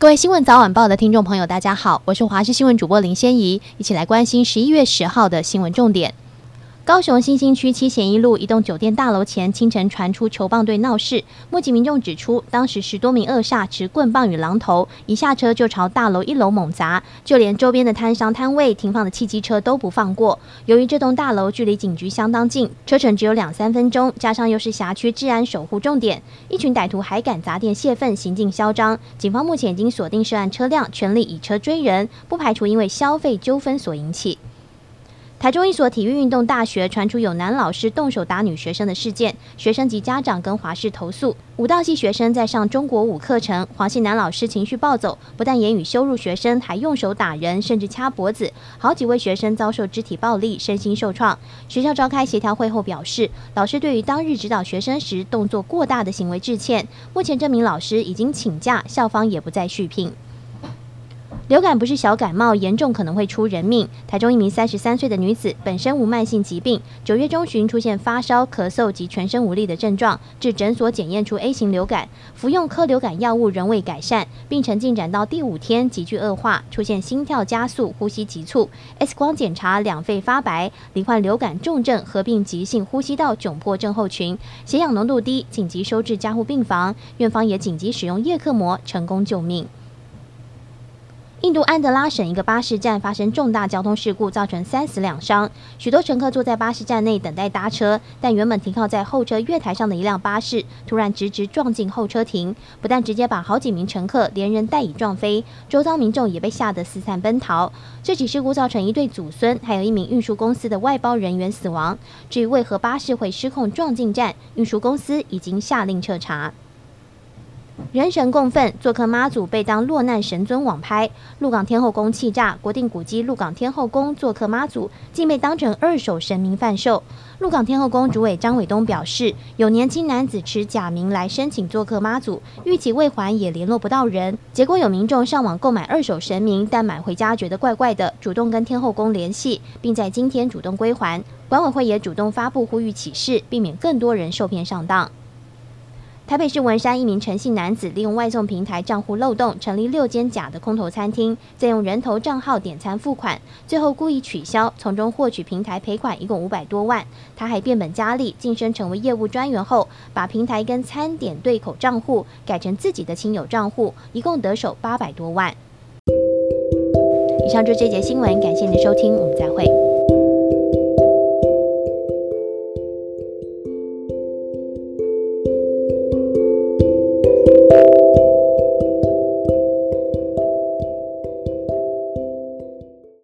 各位新闻早晚报的听众朋友，大家好，我是华视新闻主播林仙怡，一起来关心十一月十号的新闻重点。高雄新兴区七贤一路一栋酒店大楼前清晨传出球棒队闹事，目击民众指出，当时十多名恶煞持棍棒与榔头，一下车就朝大楼一楼猛砸，就连周边的摊商摊位停放的汽机车都不放过。由于这栋大楼距离警局相当近，车程只有两三分钟，加上又是辖区治安守护重点，一群歹徒还敢砸店泄愤，行径嚣张。警方目前已经锁定涉案车辆，全力以车追人，不排除因为消费纠纷所引起。台中一所体育运动大学传出有男老师动手打女学生的事件，学生及家长跟华视投诉。舞蹈系学生在上中国舞课程，黄姓男老师情绪暴走，不但言语羞辱学生，还用手打人，甚至掐脖子，好几位学生遭受肢体暴力，身心受创。学校召开协调会后表示，老师对于当日指导学生时动作过大的行为致歉。目前这名老师已经请假，校方也不再续聘。流感不是小感冒，严重可能会出人命。台中一名三十三岁的女子本身无慢性疾病，九月中旬出现发烧、咳嗽及全身无力的症状，至诊所检验出 A 型流感，服用科流感药物仍未改善，病程进展到第五天急剧恶化，出现心跳加速、呼吸急促，X 光检查两肺发白，罹患流感重症合并急性呼吸道窘迫症候群，血氧浓度低，紧急收治加护病房，院方也紧急使用叶克膜成功救命。印度安德拉省一个巴士站发生重大交通事故，造成三死两伤。许多乘客坐在巴士站内等待搭车，但原本停靠在候车月台上的一辆巴士突然直直撞进候车亭，不但直接把好几名乘客连人带椅撞飞，周遭民众也被吓得四散奔逃。这起事故造成一对祖孙，还有一名运输公司的外包人员死亡。至于为何巴士会失控撞进站，运输公司已经下令彻查。人神共愤，做客妈祖被当落难神尊网拍，鹿港天后宫气炸，国定古迹鹿港天后宫做客妈祖，竟被当成二手神明贩售。鹿港天后宫主委张伟东表示，有年轻男子持假名来申请做客妈祖，逾期未还也联络不到人，结果有民众上网购买二手神明，但买回家觉得怪怪的，主动跟天后宫联系，并在今天主动归还。管委会也主动发布呼吁启事，避免更多人受骗上当。台北市文山一名陈姓男子利用外送平台账户漏洞，成立六间假的空头餐厅，再用人头账号点餐付款，最后故意取消，从中获取平台赔款一共五百多万。他还变本加厉，晋升成为业务专员后，把平台跟餐点对口账户改成自己的亲友账户，一共得手八百多万。以上就这节新闻，感谢您的收听，我们再会。